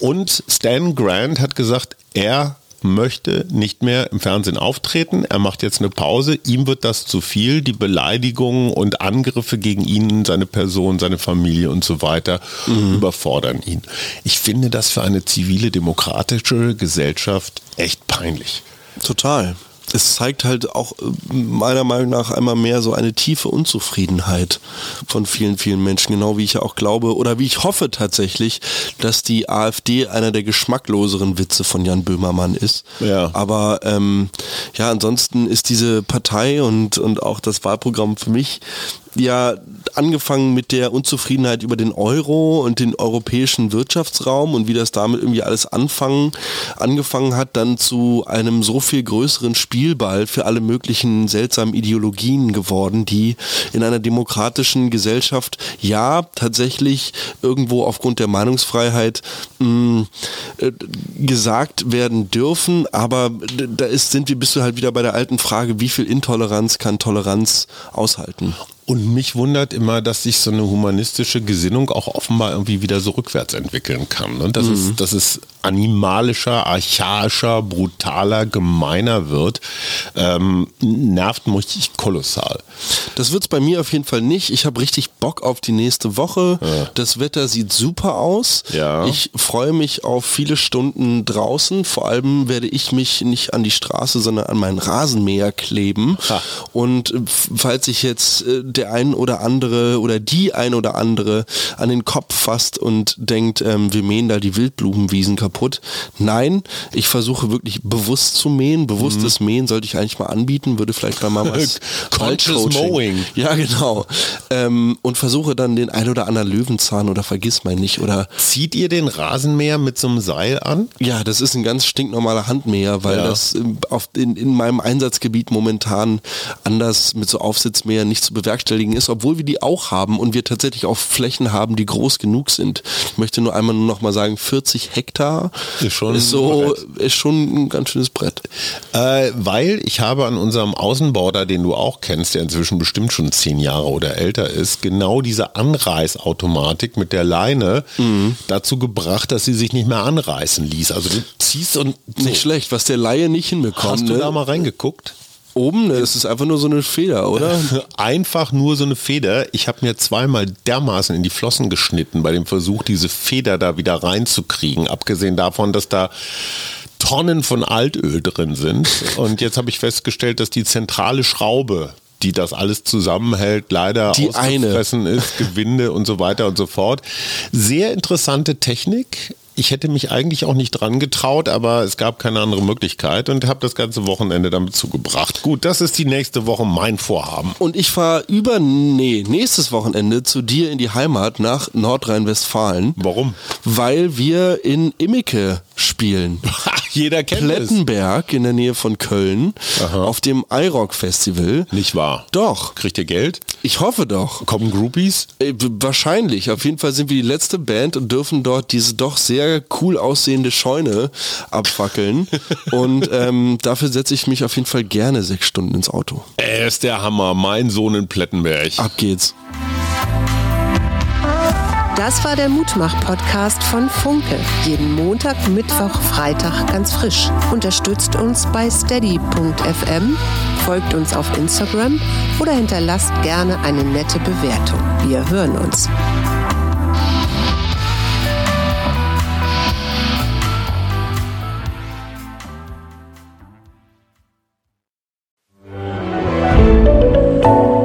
Und Stan Grant hat gesagt, er möchte nicht mehr im Fernsehen auftreten. Er macht jetzt eine Pause. Ihm wird das zu viel. Die Beleidigungen und Angriffe gegen ihn, seine Person, seine Familie und so weiter mhm. überfordern ihn. Ich finde das für eine zivile demokratische Gesellschaft echt peinlich. Total es zeigt halt auch äh, meiner Meinung nach einmal mehr so eine tiefe Unzufriedenheit von vielen, vielen Menschen, genau wie ich ja auch glaube oder wie ich hoffe tatsächlich, dass die AfD einer der geschmackloseren Witze von Jan Böhmermann ist. Ja. Aber ähm, ja, ansonsten ist diese Partei und, und auch das Wahlprogramm für mich ja angefangen mit der Unzufriedenheit über den Euro und den europäischen Wirtschaftsraum und wie das damit irgendwie alles anfangen, angefangen hat, dann zu einem so viel größeren Spielball für alle möglichen seltsamen Ideologien geworden, die in einer demokratischen Gesellschaft ja tatsächlich irgendwo aufgrund der Meinungsfreiheit mh, mm, äh, gesagt werden dürfen, aber da ist, sind wir, bist du halt wieder bei der alten Frage, wie viel Intoleranz kann Toleranz aushalten? Und mich wundert immer, dass sich so eine humanistische Gesinnung auch offenbar irgendwie wieder so rückwärts entwickeln kann. Und das, mhm. ist, das ist animalischer, archaischer, brutaler, gemeiner wird, ähm, nervt mich kolossal. Das wird es bei mir auf jeden Fall nicht. Ich habe richtig Bock auf die nächste Woche. Ja. Das Wetter sieht super aus. Ja. Ich freue mich auf viele Stunden draußen. Vor allem werde ich mich nicht an die Straße, sondern an meinen Rasenmäher kleben. Ha. Und äh, falls ich jetzt äh, der ein oder andere oder die ein oder andere an den Kopf fasst und denkt, ähm, wir mähen da die Wildblumenwiesen kaputt. Nein, ich versuche wirklich bewusst zu mähen. Bewusstes mhm. Mähen sollte ich eigentlich mal anbieten, würde vielleicht mal was Conscious Mowing. Ja, genau. Ähm, und versuche dann den ein oder anderen Löwenzahn oder vergiss mal nicht oder zieht ihr den Rasenmäher mit so einem Seil an? Ja, das ist ein ganz stinknormaler Handmäher, weil ja. das auf, in, in meinem Einsatzgebiet momentan anders mit so Aufsitzmäher nicht zu bewerkstelligen ist, obwohl wir die auch haben und wir tatsächlich auch Flächen haben, die groß genug sind. Ich möchte nur einmal nur noch mal sagen, 40 Hektar ist schon, ist so, ist schon ein ganz schönes Brett. Äh, weil ich habe an unserem Außenborder, den du auch kennst, der inzwischen bestimmt schon zehn Jahre oder älter ist, genau diese Anreißautomatik mit der Leine mhm. dazu gebracht, dass sie sich nicht mehr anreißen ließ. Also du ziehst und so. nicht schlecht, was der Laie nicht hinbekommt. Hast du ne? da mal reingeguckt? Oben, ne, ist einfach nur so eine Feder, oder? Einfach nur so eine Feder. Ich habe mir zweimal dermaßen in die Flossen geschnitten bei dem Versuch, diese Feder da wieder reinzukriegen. Abgesehen davon, dass da Tonnen von Altöl drin sind. Und jetzt habe ich festgestellt, dass die zentrale Schraube die das alles zusammenhält, leider die ausgefressen eine. ist, Gewinde und so weiter und so fort. Sehr interessante Technik. Ich hätte mich eigentlich auch nicht dran getraut, aber es gab keine andere Möglichkeit und habe das ganze Wochenende damit zugebracht. Gut, das ist die nächste Woche mein Vorhaben. Und ich fahre über, nee, nächstes Wochenende zu dir in die Heimat nach Nordrhein-Westfalen. Warum? Weil wir in Immike spielen. Jeder kennt Plettenberg es. in der Nähe von Köln Aha. auf dem iRock Festival. Nicht wahr? Doch. Kriegt ihr Geld? Ich hoffe doch. Kommen Groupies? Äh, wahrscheinlich. Auf jeden Fall sind wir die letzte Band und dürfen dort diese doch sehr cool aussehende Scheune abfackeln. und ähm, dafür setze ich mich auf jeden Fall gerne sechs Stunden ins Auto. Er ist der Hammer. Mein Sohn in Plettenberg. Ab geht's. Das war der Mutmach-Podcast von Funke. Jeden Montag, Mittwoch, Freitag ganz frisch. Unterstützt uns bei steady.fm, folgt uns auf Instagram oder hinterlasst gerne eine nette Bewertung. Wir hören uns.